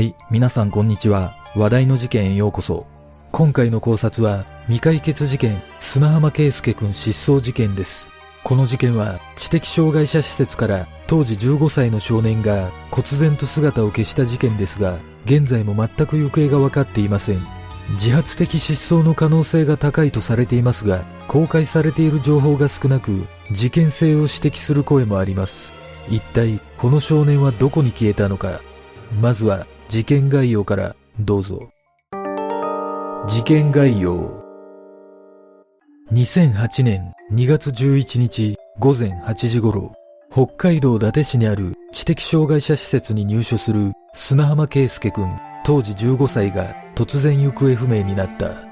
はい、皆さんこんにちは。話題の事件へようこそ。今回の考察は、未解決事件、砂浜圭介くん失踪事件です。この事件は、知的障害者施設から当時15歳の少年が忽然と姿を消した事件ですが、現在も全く行方が分かっていません。自発的失踪の可能性が高いとされていますが、公開されている情報が少なく、事件性を指摘する声もあります。一体、この少年はどこに消えたのか。まずは、事件概要からどうぞ。事件概要。2008年2月11日午前8時頃、北海道伊達市にある知的障害者施設に入所する砂浜圭介くん当時15歳が突然行方不明になった。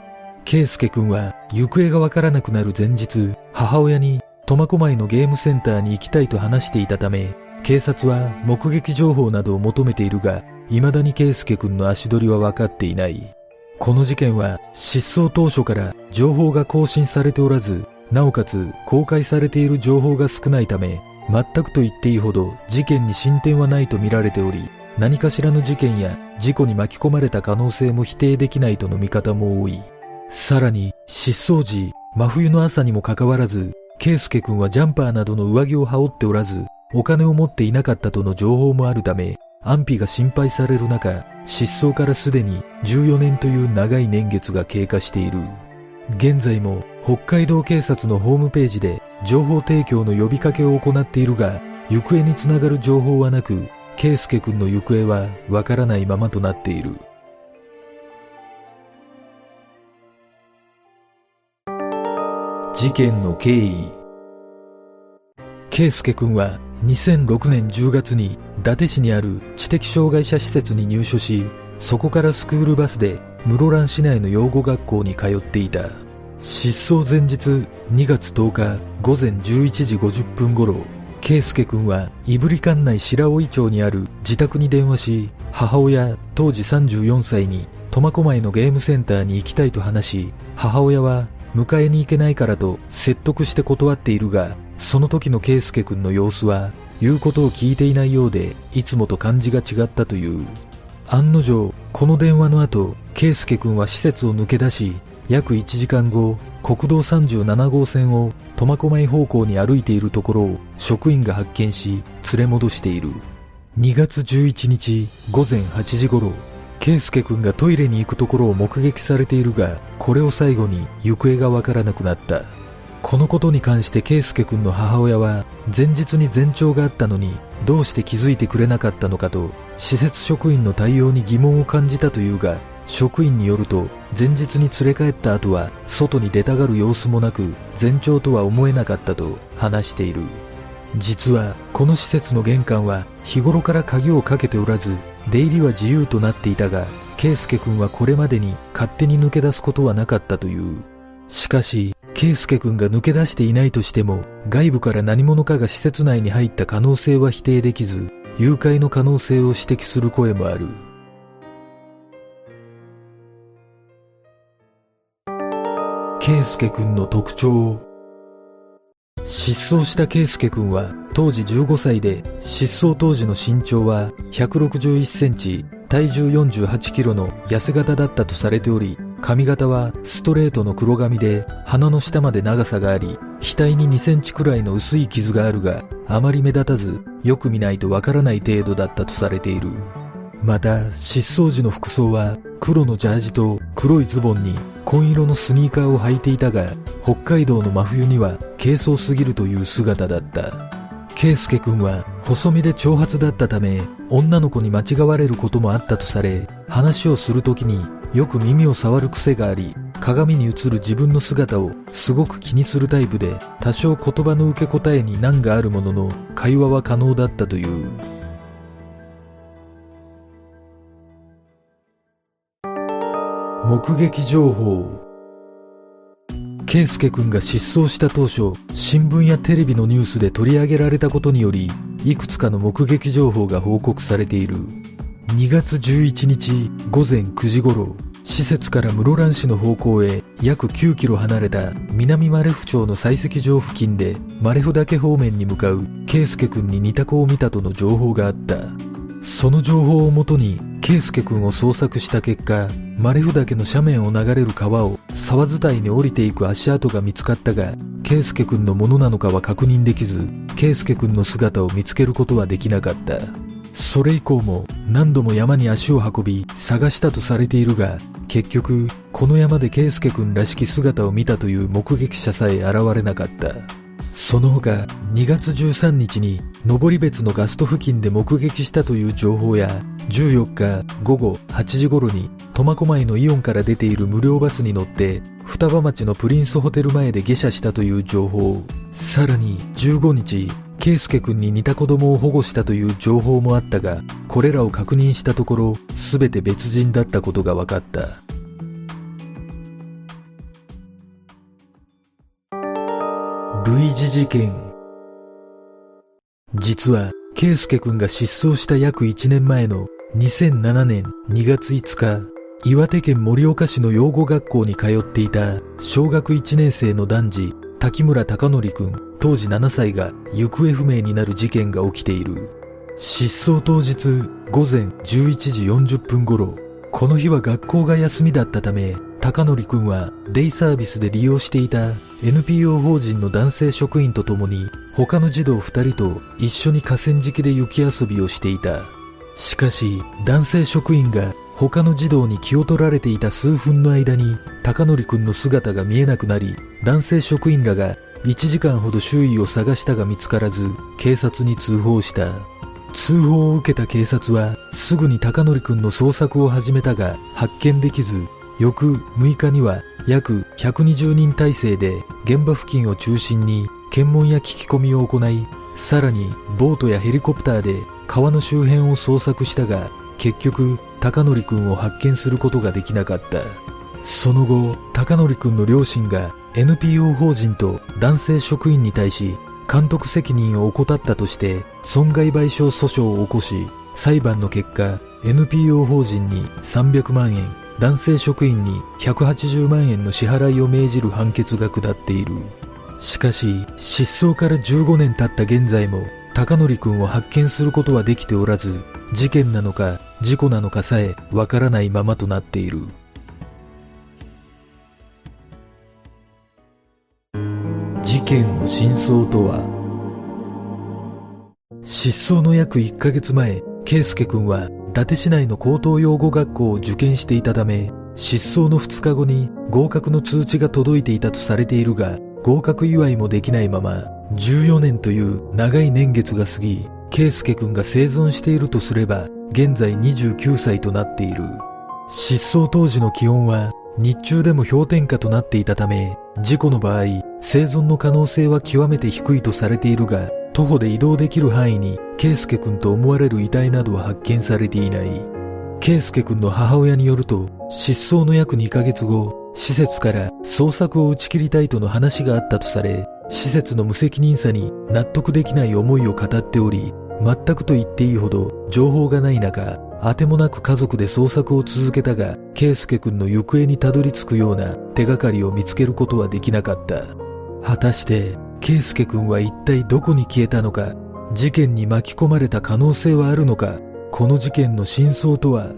圭介くんは行方がわからなくなる前日、母親に苫小牧のゲームセンターに行きたいと話していたため、警察は目撃情報などを求めているが、未だに圭介くんの足取りは分かっていない。この事件は失踪当初から情報が更新されておらず、なおかつ公開されている情報が少ないため、全くと言っていいほど事件に進展はないと見られており、何かしらの事件や事故に巻き込まれた可能性も否定できないとの見方も多い。さらに、失踪時、真冬の朝にもかかわらず、圭介くんはジャンパーなどの上着を羽織っておらず、お金を持っていなかったとの情報もあるため、安否が心配される中、失踪からすでに14年という長い年月が経過している。現在も北海道警察のホームページで情報提供の呼びかけを行っているが、行方につながる情報はなく、圭介くんの行方はわからないままとなっている。事件の経緯圭介くんは2006年10月に伊達市にある知的障害者施設に入所し、そこからスクールバスで室蘭市内の養護学校に通っていた。失踪前日2月10日午前11時50分頃、圭介くんは胆振管内白老町にある自宅に電話し、母親当時34歳に苫小牧のゲームセンターに行きたいと話し、母親は迎えに行けないからと説得して断っているが、その時の圭介くんの様子は、言うことを聞いていないようで、いつもと感じが違ったという。案の定、この電話の後、圭介くんは施設を抜け出し、約1時間後、国道37号線を苫小牧方向に歩いているところを職員が発見し、連れ戻している。2月11日午前8時頃、圭介くんがトイレに行くところを目撃されているが、これを最後に行方がわからなくなった。このことに関して圭介くんの母親は前日に前兆があったのにどうして気づいてくれなかったのかと施設職員の対応に疑問を感じたというが職員によると前日に連れ帰った後は外に出たがる様子もなく前兆とは思えなかったと話している実はこの施設の玄関は日頃から鍵をかけておらず出入りは自由となっていたが圭介くんはこれまでに勝手に抜け出すことはなかったというしかし圭介くんが抜け出していないとしても、外部から何者かが施設内に入った可能性は否定できず、誘拐の可能性を指摘する声もある。圭介くんの特徴失踪した圭介くんは当時15歳で失踪当時の身長は161センチ体重48キロの痩せ型だったとされており髪型はストレートの黒髪で鼻の下まで長さがあり、額に2センチくらいの薄い傷があるが、あまり目立たず、よく見ないとわからない程度だったとされている。また、失踪時の服装は黒のジャージと黒いズボンに紺色のスニーカーを履いていたが、北海道の真冬には軽装すぎるという姿だった。圭介君は細身で長髪だったため女の子に間違われることもあったとされ話をするときによく耳を触る癖があり鏡に映る自分の姿をすごく気にするタイプで多少言葉の受け答えに難があるものの会話は可能だったという目撃情報。圭介君が失踪した当初新聞やテレビのニュースで取り上げられたことによりいくつかの目撃情報が報告されている。2月11日午前9時頃施設から室蘭市の方向へ約9キロ離れた南マレフ町の採石場付近でマレフ岳方面に向かう圭介君に似た子を見たとの情報があった。その情報をもとに圭介君を捜索した結果マレフ岳の斜面を流れる川を沢伝いに降りていく足跡が見つかったが圭介君のものなのかは確認できず圭介君の姿を見つけることはできなかった。それ以降も何度も山に足を運び探したとされているが結局この山で圭介君らしき姿を見たという目撃者さえ現れなかった。その他2月13日に登別のガスト付近で目撃したという情報や14日午後8時頃に苫小牧のイオンから出ている無料バスに乗って双葉町のプリンスホテル前で下車したという情報さらに15日圭介君に似た子供を保護したという情報もあったが、これらを確認したところ、すべて別人だったことが分かった。類似事件。実は、圭介君が失踪した約1年前の2007年2月5日、岩手県盛岡市の養護学校に通っていた小学1年生の男児、滝村隆則君当時7歳が行方不明になる事件が起きている。失踪当日午前11時40分頃、この日は学校が休みだったため、高則くんはデイサービスで利用していた NPO 法人の男性職員と共に他の児童2人と一緒に河川敷で雪遊びをしていた。しかし男性職員が他の児童に気を取られていた数分の間に高則くんの姿が見えなくなり男性職員らが1時間ほど周囲を探したが見つからず警察に通報した。通報を受けた警察はすぐに高則くんの捜索を始めたが発見できず翌6日には約120人体制で現場付近を中心に検問や聞き込みを行いさらにボートやヘリコプターで川の周辺を捜索したが結局高則くんを発見することができなかった。その後高則くんの両親が NPO 法人と男性職員に対し監督責任を怠ったとして損害賠償訴訟を起こし裁判の結果 NPO 法人に300万円男性職員に180万円の支払いを命じる判決が下っている。しかし失踪から15年経った現在も高則君を発見することはできておらず事件なのか事故なのかさえわからないままとなっている。事件の真相とは失踪の約1ヶ月前、圭介君は伊達市内の高等養護学校を受験していたため、失踪の2日後に合格の通知が届いていたとされているが、合格祝いもできないまま、14年という長い年月が過ぎ、圭介君が生存しているとすれば、現在29歳となっている。失踪当時の気温は日中でも氷点下となっていたため、事故の場合、生存の可能性は極めて低いとされているが、徒歩で移動できる範囲に、圭介君と思われる遺体などは発見されていない。圭介君の母親によると、失踪の約2ヶ月後、施設から捜索を打ち切りたいとの話があったとされ、施設の無責任さに納得できない思いを語っており、全くと言っていいほど情報がない中、あてもなく家族で捜索を続けたが、圭介君の行方にたどり着くような手がかりを見つけることはできなかった。果たして、圭介君は一体どこに消えたのか、事件に巻き込まれた可能性はあるのか、この事件の真相とは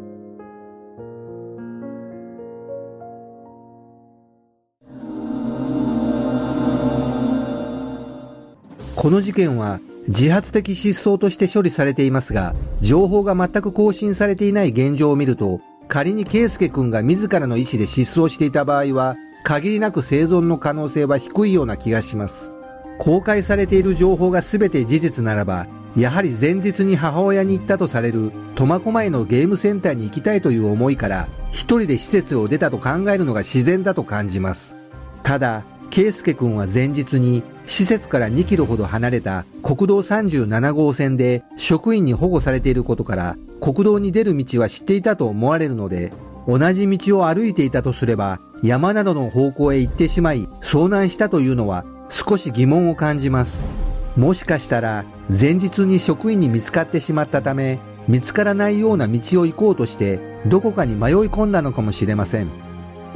この事件は自発的失踪として処理されていますが、情報が全く更新されていない現状を見ると、仮に圭介君が自らの意思で失踪していた場合は、限りなく生存の可能性は低いような気がします。公開されている情報が全て事実ならば、やはり前日に母親に行ったとされる苫小牧のゲームセンターに行きたいという思いから一人で施設を出たと考えるのが自然だと感じます。ただ、圭介君は前日に施設から2キロほど離れた国道37号線で職員に保護されていることから国道に出る道は知っていたと思われるので同じ道を歩いていたとすれば山などの方向へ行ってしまい遭難したというのは少し疑問を感じます。もしかしたら前日に職員に見つかってしまったため見つからないような道を行こうとしてどこかに迷い込んだのかもしれません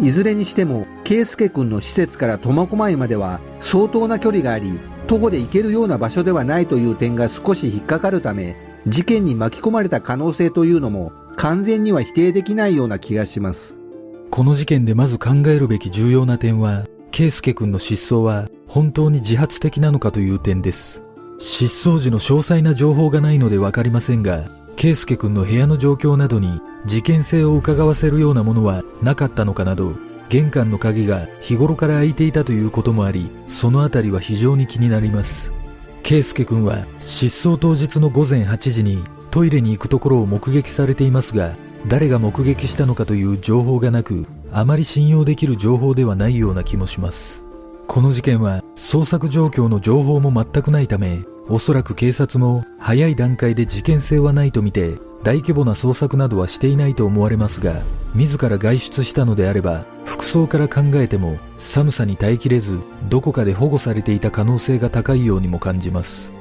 いずれにしても圭介君の施設から苫小牧までは相当な距離があり徒歩で行けるような場所ではないという点が少し引っかかるため事件に巻き込まれた可能性というのも完全には否定できないような気がしますこの事件でまず考えるべき重要な点は圭介君の失踪は本当に自発的なのかという点です。失踪時の詳細な情報がないのでわかりませんが、圭介君の部屋の状況などに事件性を伺わせるようなものはなかったのかなど、玄関の鍵が日頃から開いていたということもあり、そのあたりは非常に気になります。圭介君は失踪当日の午前8時にトイレに行くところを目撃されていますが、誰が目撃したのかという情報がなく、あまり信用できる情報ではないような気もします。この事件は捜索状況の情報も全くないため、おそらく警察も早い段階で事件性はないとみて、大規模な捜索などはしていないと思われますが、自ら外出したのであれば、服装から考えても寒さに耐えきれず、どこかで保護されていた可能性が高いようにも感じます。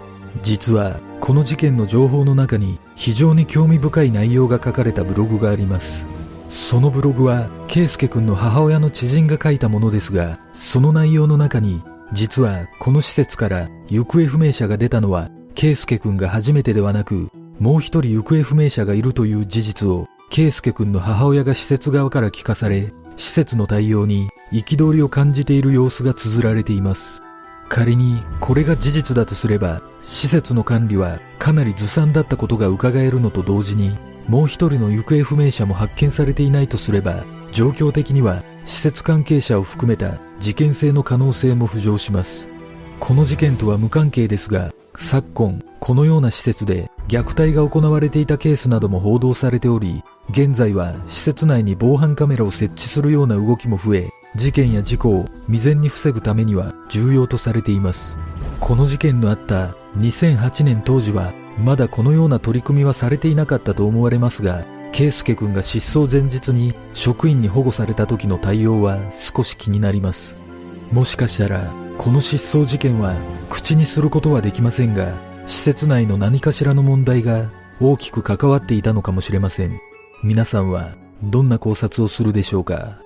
実は、この事件の情報の中に非常に興味深い内容が書かれたブログがあります。そのブログは、圭介くんの母親の知人が書いたものですが、その内容の中に、実はこの施設から行方不明者が出たのは、圭介くんが初めてではなく、もう一人行方不明者がいるという事実を、圭介くんの母親が施設側から聞かされ、施設の対応に憤りを感じている様子が綴られています。仮にこれが事実だとすれば、施設の管理はかなりずさんだったことが伺えるのと同時に、もう一人の行方不明者も発見されていないとすれば、状況的には施設関係者を含めた事件性の可能性も浮上します。この事件とは無関係ですが、昨今、このような施設で虐待が行われていたケースなども報道されており、現在は施設内に防犯カメラを設置するような動きも増え、事件や事故を未然に防ぐためには重要とされています。この事件のあった2008年当時はまだこのような取り組みはされていなかったと思われますが、圭介君が失踪前日に職員に保護された時の対応は少し気になります。もしかしたら、この失踪事件は口にすることはできませんが、施設内の何かしらの問題が大きく関わっていたのかもしれません。皆さんはどんな考察をするでしょうか？